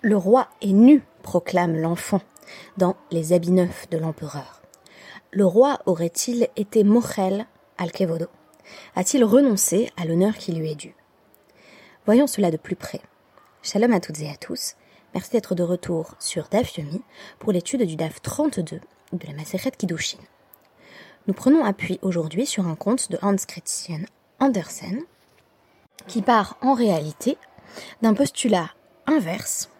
Le roi est nu, proclame l'enfant, dans Les habits neufs de l'empereur. Le roi aurait-il été Mochel al-Kevodo? A-t-il renoncé à l'honneur qui lui est dû? Voyons cela de plus près. Shalom à toutes et à tous. Merci d'être de retour sur DAF Yomi pour l'étude du DAF 32 de la Maseret Kiddushin. Nous prenons appui aujourd'hui sur un conte de Hans Christian Andersen qui part en réalité d'un postulat inverse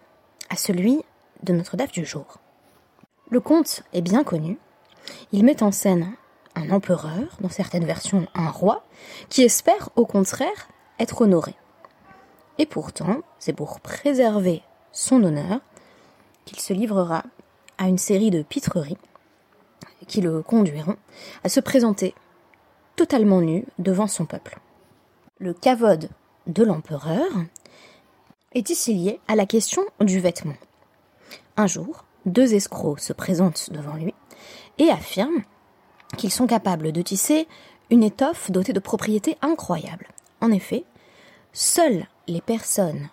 à celui de notre DAF du jour. Le conte est bien connu. Il met en scène un empereur, dans certaines versions un roi, qui espère au contraire être honoré. Et pourtant, c'est pour préserver son honneur qu'il se livrera à une série de pitreries qui le conduiront à se présenter totalement nu devant son peuple. Le cavode de l'empereur est ici lié à la question du vêtement? Un jour, deux escrocs se présentent devant lui et affirment qu'ils sont capables de tisser une étoffe dotée de propriétés incroyables. En effet, seules les personnes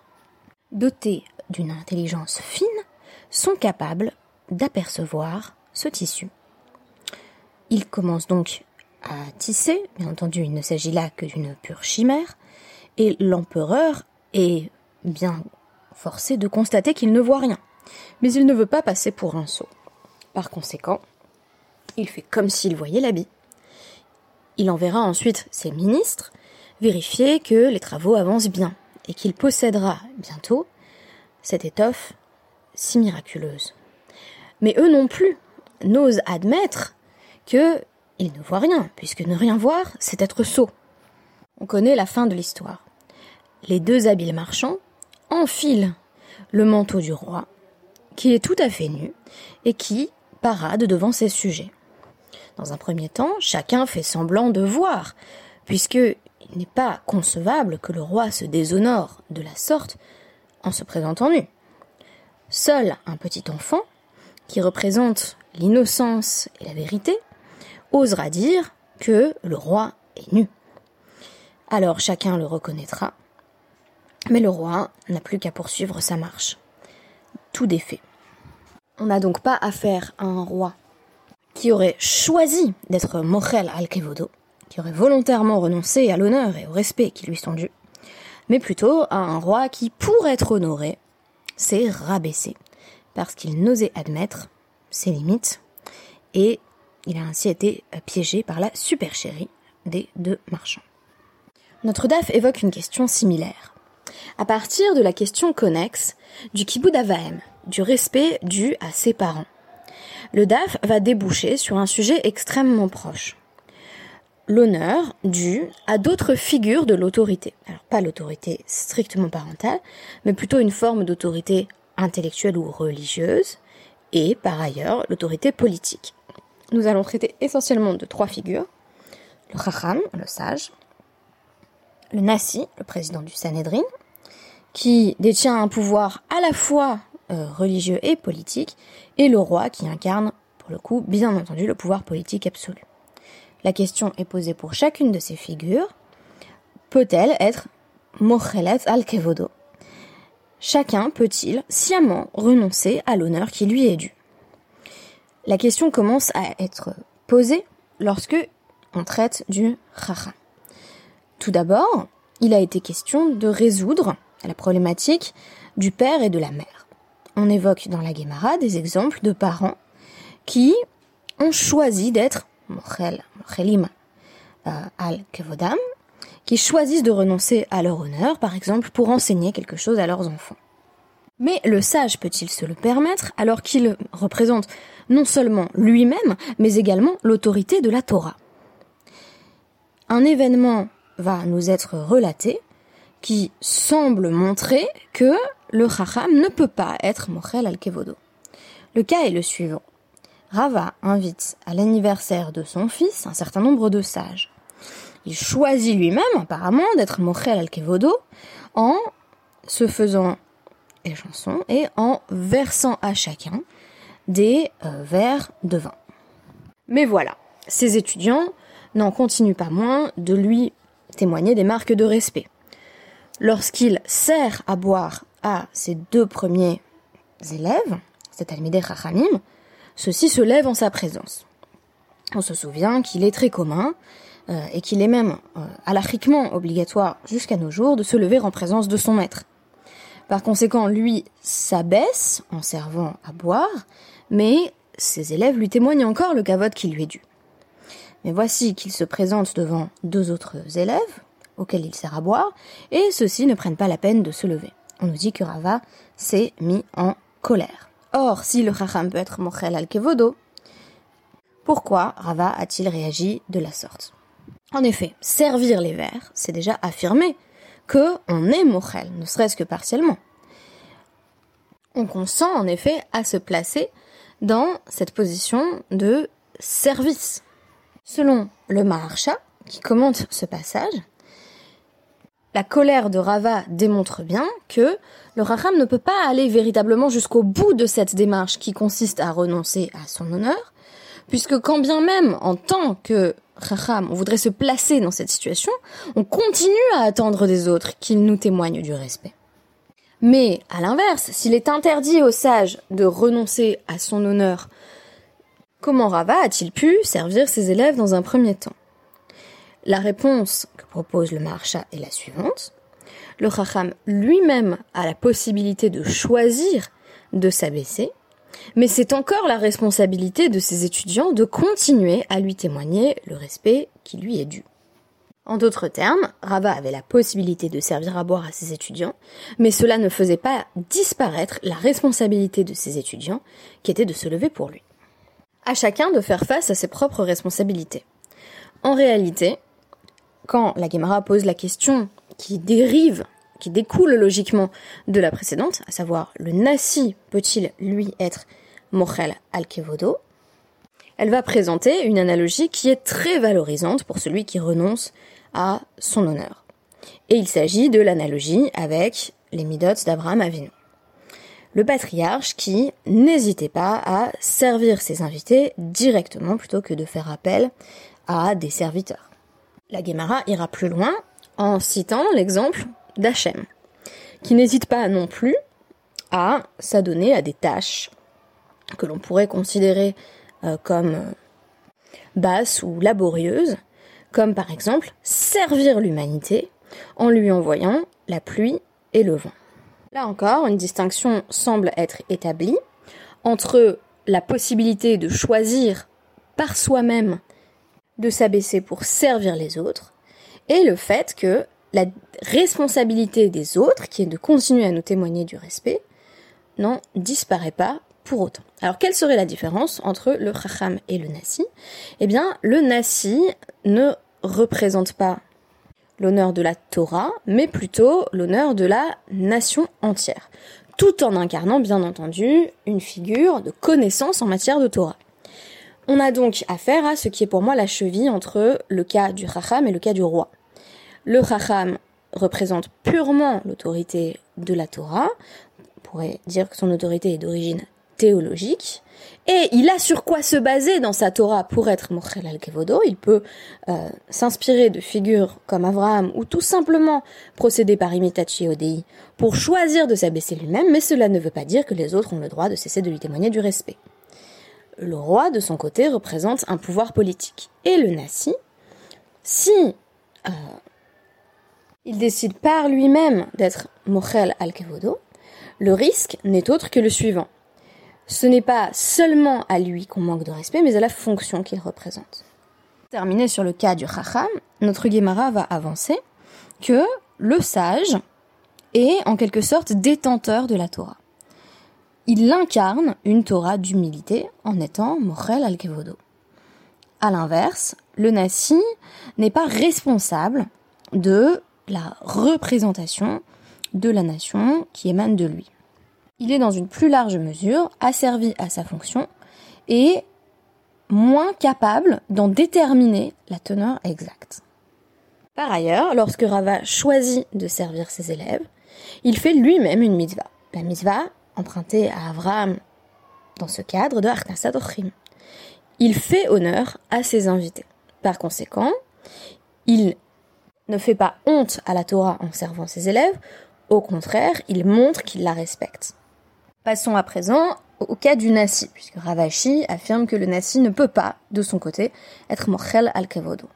dotées d'une intelligence fine sont capables d'apercevoir ce tissu. Il commence donc à tisser, bien entendu il ne s'agit là que d'une pure chimère, et l'empereur est bien forcé de constater qu'il ne voit rien, mais il ne veut pas passer pour un sot. Par conséquent, il fait comme s'il voyait l'habit. Il enverra ensuite ses ministres vérifier que les travaux avancent bien et qu'il possédera bientôt cette étoffe si miraculeuse. Mais eux non plus n'osent admettre que ils ne voient rien, puisque ne rien voir, c'est être sot. On connaît la fin de l'histoire. Les deux habiles marchands enfilent le manteau du roi, qui est tout à fait nu, et qui parade devant ses sujets. Dans un premier temps, chacun fait semblant de voir, puisque il n'est pas concevable que le roi se déshonore de la sorte en se présentant nu. Seul un petit enfant, qui représente l'innocence et la vérité, osera dire que le roi est nu. Alors chacun le reconnaîtra, mais le roi n'a plus qu'à poursuivre sa marche. Tout défait. On n'a donc pas affaire à un roi qui aurait choisi d'être Mochel al-Kevodo, qui aurait volontairement renoncé à l'honneur et au respect qui lui sont dus, mais plutôt à un roi qui, pour être honoré, s'est rabaissé, parce qu'il n'osait admettre ses limites, et il a ainsi été piégé par la supercherie des deux marchands. Notre DAF évoque une question similaire. À partir de la question connexe du kibbout avaem, du respect dû à ses parents, le DAF va déboucher sur un sujet extrêmement proche. L'honneur dû à d'autres figures de l'autorité. Alors pas l'autorité strictement parentale, mais plutôt une forme d'autorité intellectuelle ou religieuse, et par ailleurs l'autorité politique. Nous allons traiter essentiellement de trois figures. Le Chacham, le sage, le Nasi, le président du Sanhedrin, qui détient un pouvoir à la fois euh, religieux et politique, et le roi qui incarne, pour le coup, bien entendu, le pouvoir politique absolu. La question est posée pour chacune de ces figures. Peut-elle être Mochelet al-Kevodo Chacun peut-il sciemment renoncer à l'honneur qui lui est dû? La question commence à être posée lorsque on traite du Chacham. Tout d'abord, il a été question de résoudre la problématique du père et de la mère on évoque dans la Gemara des exemples de parents qui ont choisi d'être mochel, mochelim euh, al kevodam, qui choisissent de renoncer à leur honneur, par exemple, pour enseigner quelque chose à leurs enfants. Mais le sage peut-il se le permettre alors qu'il représente non seulement lui-même, mais également l'autorité de la Torah? Un événement va nous être relaté qui semble montrer que le Chacham ne peut pas être Mochel al-Kevodo. Le cas est le suivant. Rava invite à l'anniversaire de son fils un certain nombre de sages. Il choisit lui-même apparemment d'être Mochel al-Kevodo en se faisant des chansons et en versant à chacun des euh, verres de vin. Mais voilà, ses étudiants n'en continuent pas moins de lui témoigner des marques de respect. Lorsqu'il sert à boire à ses deux premiers élèves, c'est Talmidei Chachamim, ceux-ci se lèvent en sa présence. On se souvient qu'il est très commun, euh, et qu'il est même euh, obligatoire jusqu'à nos jours de se lever en présence de son maître. Par conséquent, lui s'abaisse en servant à boire, mais ses élèves lui témoignent encore le cavote qui lui est dû. Mais voici qu'il se présente devant deux autres élèves, auxquels il sert à boire, et ceux-ci ne prennent pas la peine de se lever. On nous dit que Rava s'est mis en colère. Or, si le chacham peut être mochel al kevodo, pourquoi Rava a-t-il réagi de la sorte? En effet, servir les verres, c'est déjà affirmer que on est mochel, ne serait-ce que partiellement. On consent en effet à se placer dans cette position de service. Selon le Maharsha, qui commente ce passage, la colère de Rava démontre bien que le Raham ne peut pas aller véritablement jusqu'au bout de cette démarche qui consiste à renoncer à son honneur, puisque quand bien même en tant que Raham on voudrait se placer dans cette situation, on continue à attendre des autres qu'ils nous témoignent du respect. Mais, à l'inverse, s'il est interdit au sage de renoncer à son honneur, comment Rava a-t-il pu servir ses élèves dans un premier temps? La réponse que propose le Maharsha est la suivante. Le Chacham lui-même a la possibilité de choisir de s'abaisser, mais c'est encore la responsabilité de ses étudiants de continuer à lui témoigner le respect qui lui est dû. En d'autres termes, Rava avait la possibilité de servir à boire à ses étudiants, mais cela ne faisait pas disparaître la responsabilité de ses étudiants, qui était de se lever pour lui. À chacun de faire face à ses propres responsabilités. En réalité, quand la Gemara pose la question qui dérive, qui découle logiquement de la précédente, à savoir le nasi peut-il lui être mochel al-kevodo, elle va présenter une analogie qui est très valorisante pour celui qui renonce à son honneur. Et il s'agit de l'analogie avec les midotes d'Abraham Avinu. Le patriarche qui n'hésitait pas à servir ses invités directement plutôt que de faire appel à des serviteurs. La Gemara ira plus loin en citant l'exemple d'Hachem, qui n'hésite pas non plus à s'adonner à des tâches que l'on pourrait considérer euh, comme euh, basses ou laborieuses, comme par exemple servir l'humanité en lui envoyant la pluie et le vent. Là encore, une distinction semble être établie entre la possibilité de choisir par soi-même de s'abaisser pour servir les autres et le fait que la responsabilité des autres, qui est de continuer à nous témoigner du respect, n'en disparaît pas pour autant. Alors quelle serait la différence entre le chacham et le nasi? Eh bien, le nasi ne représente pas l'honneur de la Torah, mais plutôt l'honneur de la nation entière, tout en incarnant bien entendu une figure de connaissance en matière de Torah. On a donc affaire à ce qui est pour moi la cheville entre le cas du Chacham et le cas du roi. Le Chacham représente purement l'autorité de la Torah, on pourrait dire que son autorité est d'origine théologique, et il a sur quoi se baser dans sa Torah pour être Mochel al-Kevodo. Il peut euh, s'inspirer de figures comme Abraham ou tout simplement procéder par imitachi odei pour choisir de s'abaisser lui-même, mais cela ne veut pas dire que les autres ont le droit de cesser de lui témoigner du respect. Le roi, de son côté, représente un pouvoir politique. Et le Nasi, si euh, il décide par lui-même d'être Mochel al-Kevodo, le risque n'est autre que le suivant ce n'est pas seulement à lui qu'on manque de respect, mais à la fonction qu'il représente. Terminé sur le cas du Chacham, notre Gemara va avancer que le sage est en quelque sorte détenteur de la Torah. Il incarne une Torah d'humilité en étant Mochel al-Kevodo. À l'inverse, le Nasi n'est pas responsable de la représentation de la nation qui émane de lui il est dans une plus large mesure asservi à sa fonction et moins capable d'en déterminer la teneur exacte. Par ailleurs, lorsque Rava choisit de servir ses élèves, il fait lui-même une mitzvah. La mitzvah empruntée à Abraham dans ce cadre de Arnasad Ochim. Il fait honneur à ses invités. Par conséquent, il ne fait pas honte à la Torah en servant ses élèves, au contraire, il montre qu'il la respecte. Passons à présent au cas du Nasi, puisque Ravashi affirme que le Nasi ne peut pas, de son côté, être Mochel al-Kevodo.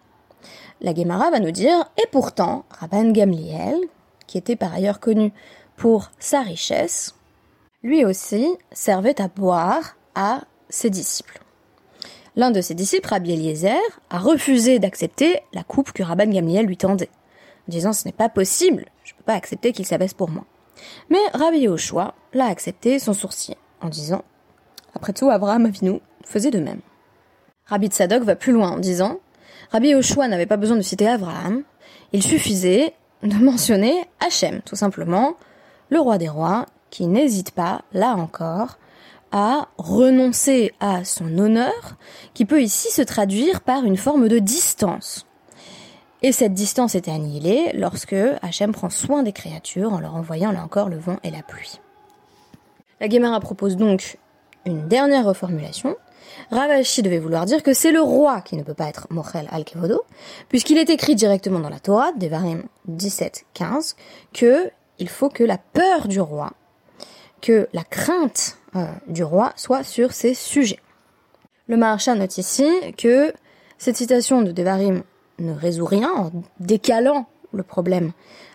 La Gemara va nous dire, et pourtant, Rabban Gamliel, qui était par ailleurs connu pour sa richesse, lui aussi servait à boire à ses disciples. L'un de ses disciples, Rabbi Eliezer, a refusé d'accepter la coupe que Rabban Gamliel lui tendait, en disant ce n'est pas possible, je ne peux pas accepter qu'il s'abaisse pour moi. Mais Rabbi Yoshua l'a accepté sans sourcil, en disant Après tout, Abraham Avinu faisait de même. Rabbi Tzadok va plus loin en disant Rabbi Yoshua n'avait pas besoin de citer Abraham, il suffisait de mentionner Hachem, tout simplement, le roi des rois, qui n'hésite pas, là encore, à renoncer à son honneur, qui peut ici se traduire par une forme de distance. Et cette distance est annihilée lorsque Hachem prend soin des créatures en leur envoyant là encore le vent et la pluie. La Gemara propose donc une dernière reformulation. Ravashi devait vouloir dire que c'est le roi qui ne peut pas être Mochel al-Kevodo, puisqu'il est écrit directement dans la Torah, Devarim 17-15, que il faut que la peur du roi, que la crainte euh, du roi soit sur ces sujets. Le Maharsha note ici que cette citation de Devarim ne résout rien en décalant le problème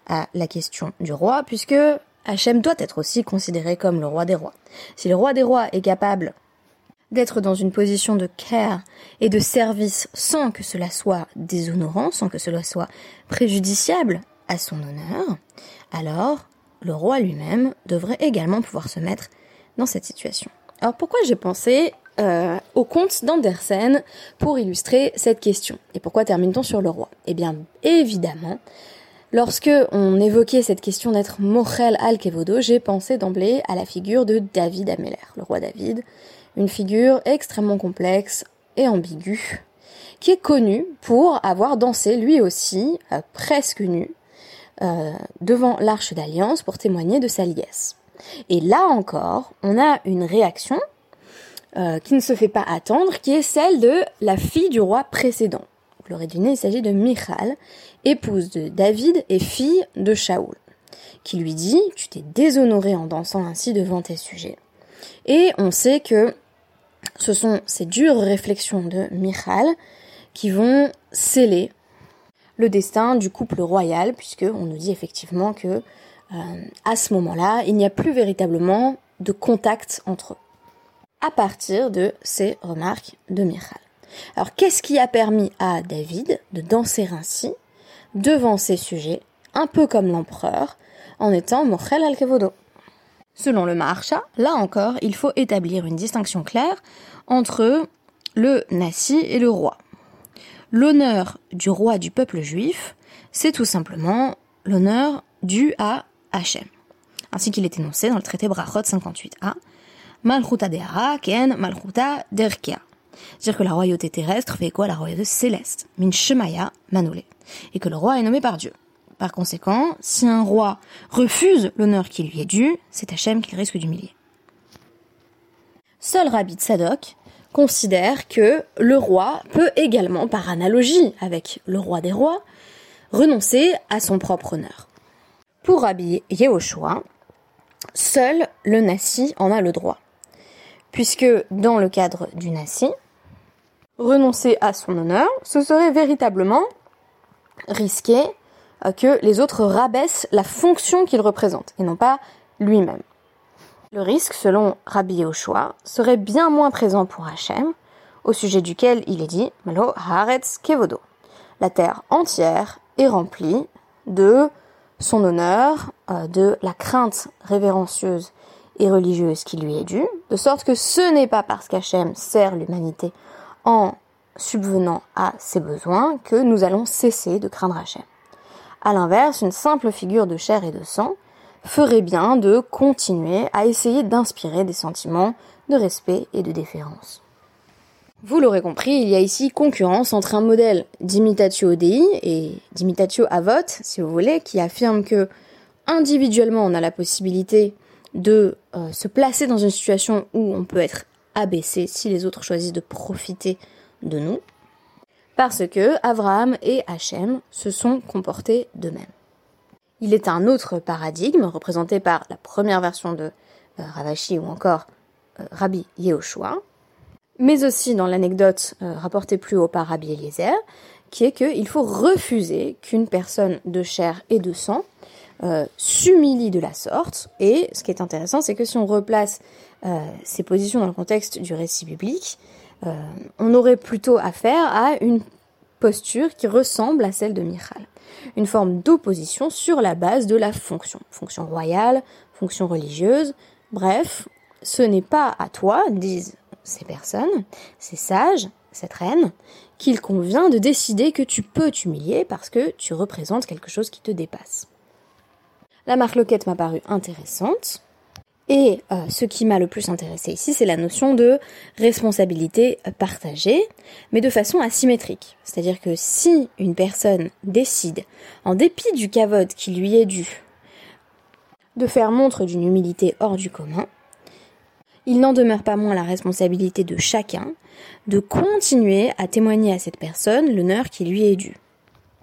à la question du roi, puisque Hachem doit être aussi considéré comme le roi des rois. Si le roi des rois est capable d'être dans une position de care et de service sans que cela soit déshonorant, sans que cela soit préjudiciable à son honneur, alors le roi lui-même devrait également pouvoir se mettre dans cette situation. Alors pourquoi j'ai pensé euh, au conte d'Andersen pour illustrer cette question? Et pourquoi termine-t-on sur le roi? Eh bien, évidemment, lorsque on évoquait cette question d'être Mochel al-Kevodo, j'ai pensé d'emblée à la figure de David Ameller, le roi David, une figure extrêmement complexe et ambiguë, qui est connu pour avoir dansé lui aussi, euh, presque nu, euh, devant l'arche d'alliance pour témoigner de sa liesse. Et là encore, on a une réaction euh, qui ne se fait pas attendre, qui est celle de la fille du roi précédent. Vous l'aurez deviné, il s'agit de Michal, épouse de David et fille de Shaoul, qui lui dit Tu t'es déshonoré en dansant ainsi devant tes sujets. Et on sait que ce sont ces dures réflexions de Michal qui vont sceller le destin du couple royal, puisque on nous dit effectivement que euh, à ce moment-là, il n'y a plus véritablement de contact entre eux à partir de ces remarques de Michal. Alors qu'est-ce qui a permis à David de danser ainsi devant ses sujets, un peu comme l'empereur, en étant Mochel al-Kevodo? Selon le Maharsha, là encore, il faut établir une distinction claire entre le Nassi et le roi. L'honneur du roi du peuple juif, c'est tout simplement l'honneur dû à Hachem, ainsi qu'il est énoncé dans le traité Brachot 58a, Malchuta Dehara, Ken Malchuta Derkia. C'est-à-dire que la royauté terrestre fait quoi la royauté céleste, Min Shemaya Manole. Et que le roi est nommé par Dieu. Par conséquent, si un roi refuse l'honneur qui lui est dû, c'est Hachem qu'il risque d'humilier. Seul Rabbi Tzadok considère que le roi peut également, par analogie avec le roi des rois, renoncer à son propre honneur. Pour Rabbi Yehoshua, seul le Nassi en a le droit puisque dans le cadre du Nassi, renoncer à son honneur, ce serait véritablement risquer euh, que les autres rabaissent la fonction qu'il représente, et non pas lui-même. Le risque, selon Rabbi Yoshua, serait bien moins présent pour Hachem, au sujet duquel il est dit Malo Haaretz Kevodo. La terre entière est remplie de son honneur, euh, de la crainte révérencieuse et religieuse qui lui est due, de sorte que ce n'est pas parce qu'Hachem sert l'humanité en subvenant à ses besoins que nous allons cesser de craindre Hachem. A l'inverse, une simple figure de chair et de sang ferait bien de continuer à essayer d'inspirer des sentiments de respect et de déférence. Vous l'aurez compris, il y a ici concurrence entre un modèle d'imitatio Dei et d'imitatio Avot, si vous voulez, qui affirme que individuellement on a la possibilité de euh, se placer dans une situation où on peut être abaissé si les autres choisissent de profiter de nous, parce que Abraham et Hachem se sont comportés de même. Il est un autre paradigme représenté par la première version de Ravashi ou encore Rabbi Yehoshua, mais aussi dans l'anecdote rapportée plus haut par Rabbi Eliezer, qui est qu'il faut refuser qu'une personne de chair et de sang euh, s'humilie de la sorte. Et ce qui est intéressant, c'est que si on replace euh, ces positions dans le contexte du récit biblique, euh, on aurait plutôt affaire à une posture qui ressemble à celle de Michal. Une forme d'opposition sur la base de la fonction. Fonction royale, fonction religieuse. Bref, ce n'est pas à toi, disent ces personnes, ces sages, cette reine, qu'il convient de décider que tu peux t'humilier parce que tu représentes quelque chose qui te dépasse. La marque loquette m'a paru intéressante. Et euh, ce qui m'a le plus intéressé ici, c'est la notion de responsabilité partagée, mais de façon asymétrique. C'est-à-dire que si une personne décide, en dépit du cavode qui lui est dû, de faire montre d'une humilité hors du commun, il n'en demeure pas moins la responsabilité de chacun de continuer à témoigner à cette personne l'honneur qui lui est dû.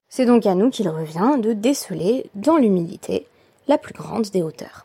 C'est donc à nous qu'il revient de déceler dans l'humilité la plus grande des hauteurs.